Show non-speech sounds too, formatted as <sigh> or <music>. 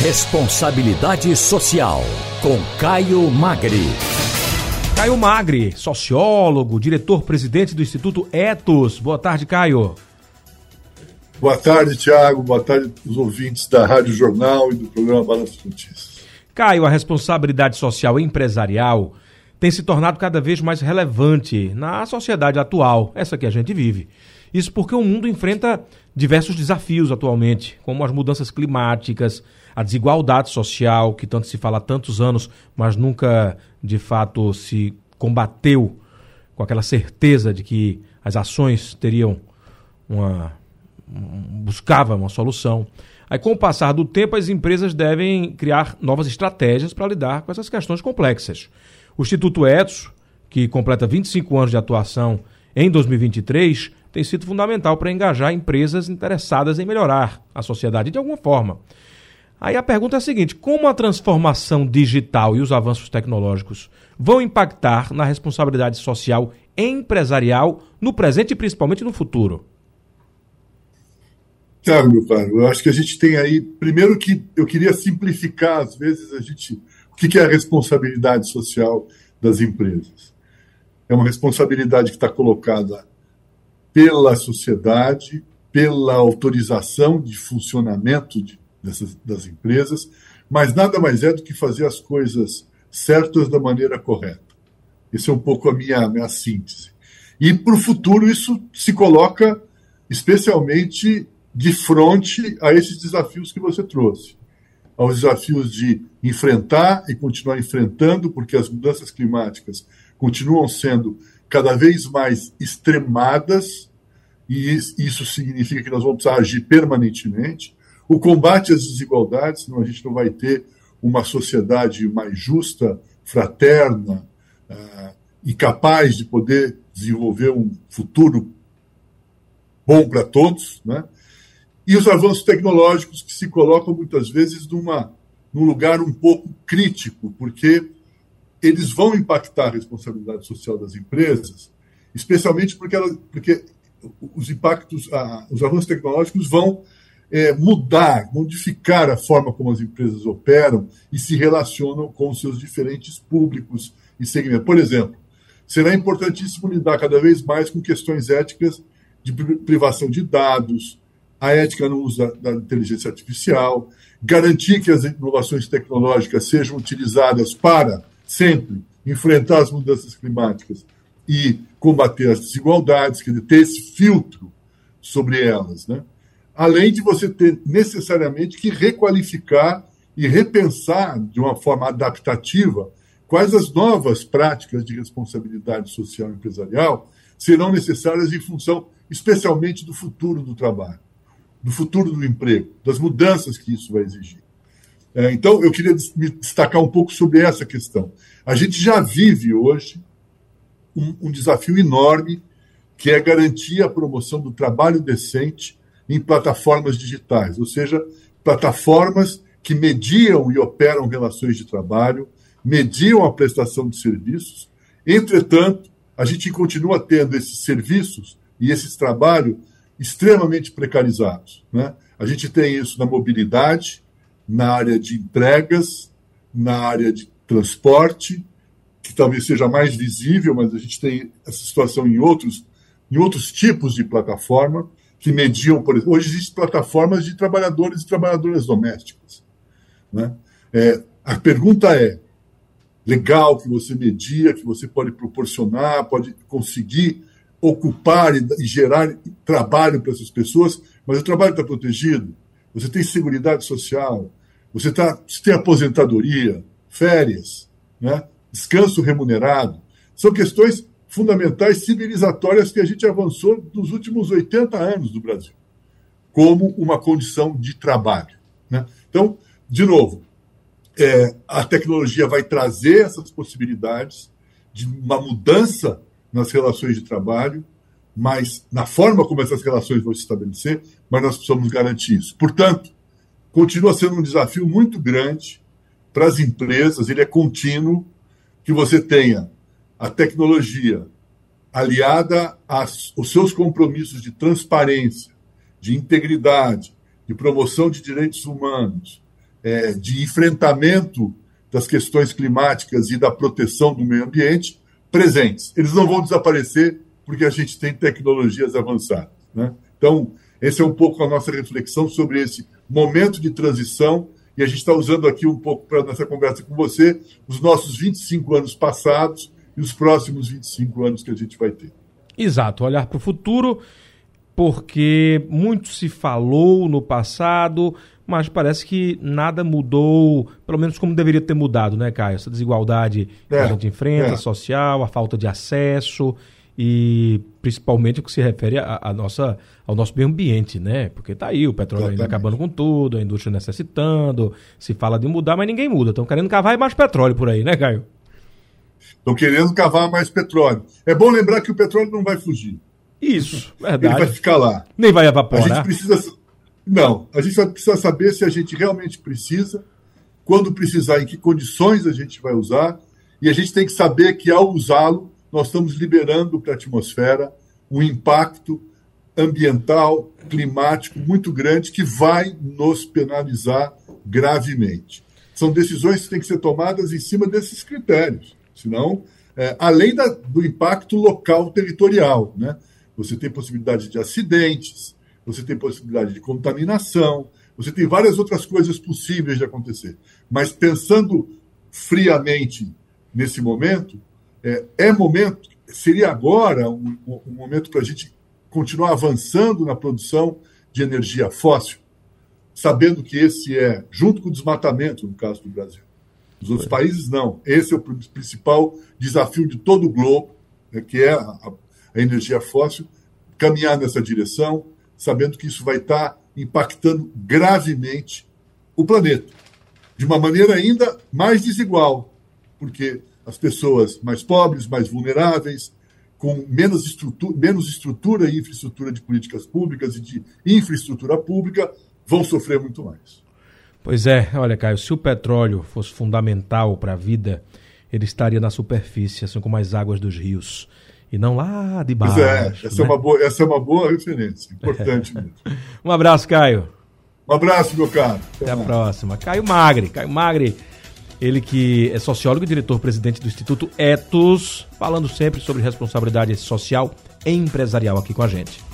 Responsabilidade Social, com Caio Magri. Caio Magri, sociólogo, diretor-presidente do Instituto Etos. Boa tarde, Caio. Boa tarde, Tiago. Boa tarde aos ouvintes da Rádio Jornal e do programa Balanço Notícias. Caio, a responsabilidade social empresarial tem se tornado cada vez mais relevante na sociedade atual, essa que a gente vive. Isso porque o mundo enfrenta diversos desafios atualmente, como as mudanças climáticas, a desigualdade social, que tanto se fala há tantos anos, mas nunca de fato se combateu com aquela certeza de que as ações teriam uma. buscava uma solução. Aí, com o passar do tempo, as empresas devem criar novas estratégias para lidar com essas questões complexas. O Instituto Etos, que completa 25 anos de atuação em 2023, tem sido fundamental para engajar empresas interessadas em melhorar a sociedade de alguma forma. Aí a pergunta é a seguinte: como a transformação digital e os avanços tecnológicos vão impactar na responsabilidade social empresarial no presente e principalmente no futuro? Tiago, meu caro, eu acho que a gente tem aí. Primeiro, que eu queria simplificar, às vezes, a gente. O que é a responsabilidade social das empresas? É uma responsabilidade que está colocada pela sociedade, pela autorização de funcionamento de, dessas, das empresas, mas nada mais é do que fazer as coisas certas da maneira correta. Esse é um pouco a minha, a minha síntese. E para o futuro isso se coloca especialmente de frente a esses desafios que você trouxe. Aos desafios de enfrentar e continuar enfrentando, porque as mudanças climáticas continuam sendo cada vez mais extremadas, e isso significa que nós vamos precisar agir permanentemente. O combate às desigualdades, senão a gente não vai ter uma sociedade mais justa, fraterna uh, e capaz de poder desenvolver um futuro bom para todos, né? E os avanços tecnológicos que se colocam muitas vezes numa, num lugar um pouco crítico, porque eles vão impactar a responsabilidade social das empresas, especialmente porque, ela, porque os impactos, os avanços tecnológicos vão é, mudar, modificar a forma como as empresas operam e se relacionam com seus diferentes públicos e segmentos. Por exemplo, será importantíssimo lidar cada vez mais com questões éticas de privação de dados, a ética no uso da, da inteligência artificial, garantir que as inovações tecnológicas sejam utilizadas para sempre enfrentar as mudanças climáticas e combater as desigualdades, quer dizer, ter esse filtro sobre elas, né? Além de você ter necessariamente que requalificar e repensar de uma forma adaptativa quais as novas práticas de responsabilidade social empresarial serão necessárias em função, especialmente, do futuro do trabalho, do futuro do emprego, das mudanças que isso vai exigir. É, então, eu queria me destacar um pouco sobre essa questão. A gente já vive hoje um, um desafio enorme, que é garantir a promoção do trabalho decente em plataformas digitais, ou seja, plataformas que mediam e operam relações de trabalho, mediam a prestação de serviços. Entretanto, a gente continua tendo esses serviços e esses trabalhos extremamente precarizados. Né? A gente tem isso na mobilidade, na área de entregas, na área de transporte, que talvez seja mais visível, mas a gente tem essa situação em outros, em outros tipos de plataforma que mediam, por exemplo, hoje existem plataformas de trabalhadores e trabalhadoras domésticas. Né? É, a pergunta é, legal que você media, que você pode proporcionar, pode conseguir ocupar e, e gerar trabalho para essas pessoas, mas o trabalho está protegido, você tem segurança social, você, tá, você tem aposentadoria, férias, né? descanso remunerado. São questões fundamentais civilizatórias que a gente avançou nos últimos 80 anos do Brasil, como uma condição de trabalho. Né? Então, de novo, é, a tecnologia vai trazer essas possibilidades de uma mudança nas relações de trabalho, mas na forma como essas relações vão se estabelecer, mas nós precisamos garantir isso. Portanto, continua sendo um desafio muito grande para as empresas, ele é contínuo, que você tenha a tecnologia aliada aos seus compromissos de transparência, de integridade, de promoção de direitos humanos, é, de enfrentamento das questões climáticas e da proteção do meio ambiente presentes. Eles não vão desaparecer porque a gente tem tecnologias avançadas. Né? Então, essa é um pouco a nossa reflexão sobre esse momento de transição e a gente está usando aqui um pouco para nessa conversa com você os nossos 25 anos passados e os próximos 25 anos que a gente vai ter. Exato, olhar para o futuro, porque muito se falou no passado, mas parece que nada mudou, pelo menos como deveria ter mudado, né, Caio? Essa desigualdade é, que a gente enfrenta, é. social, a falta de acesso e principalmente o que se refere a, a, nossa, ao nosso meio ambiente, né? Porque tá aí o petróleo Exatamente. ainda acabando com tudo, a indústria necessitando, se fala de mudar, mas ninguém muda. Estão querendo cavar mais petróleo por aí, né, Caio? Estão querendo cavar mais petróleo. É bom lembrar que o petróleo não vai fugir. Isso, verdade. Ele vai ficar lá. Nem vai evaporar. A gente precisa. Não, a gente precisa saber se a gente realmente precisa, quando precisar, em que condições a gente vai usar, e a gente tem que saber que ao usá-lo, nós estamos liberando para a atmosfera um impacto ambiental, climático muito grande que vai nos penalizar gravemente. São decisões que têm que ser tomadas em cima desses critérios, senão, é, além da, do impacto local territorial, né? Você tem possibilidade de acidentes, você tem possibilidade de contaminação, você tem várias outras coisas possíveis de acontecer. Mas pensando friamente nesse momento, é, é momento, seria agora um, um momento para a gente continuar avançando na produção de energia fóssil, sabendo que esse é, junto com o desmatamento, no caso do Brasil. Os outros países não. Esse é o principal desafio de todo o globo, né, que é a, a, energia fóssil, caminhar nessa direção, sabendo que isso vai estar tá impactando gravemente o planeta, de uma maneira ainda mais desigual, porque as pessoas mais pobres, mais vulneráveis, com menos estrutura, menos estrutura e infraestrutura de políticas públicas e de infraestrutura pública, vão sofrer muito mais. Pois é, olha, Caio, se o petróleo fosse fundamental para a vida, ele estaria na superfície, assim como as águas dos rios. E não lá de baixo. Pois é, essa, né? é, uma boa, essa é uma boa referência. Importante mesmo. <laughs> um abraço, Caio. Um abraço, meu caro. Até, Até a próxima. Caio Magre. Caio Magre ele que é sociólogo e diretor-presidente do Instituto Etos, falando sempre sobre responsabilidade social empresarial aqui com a gente.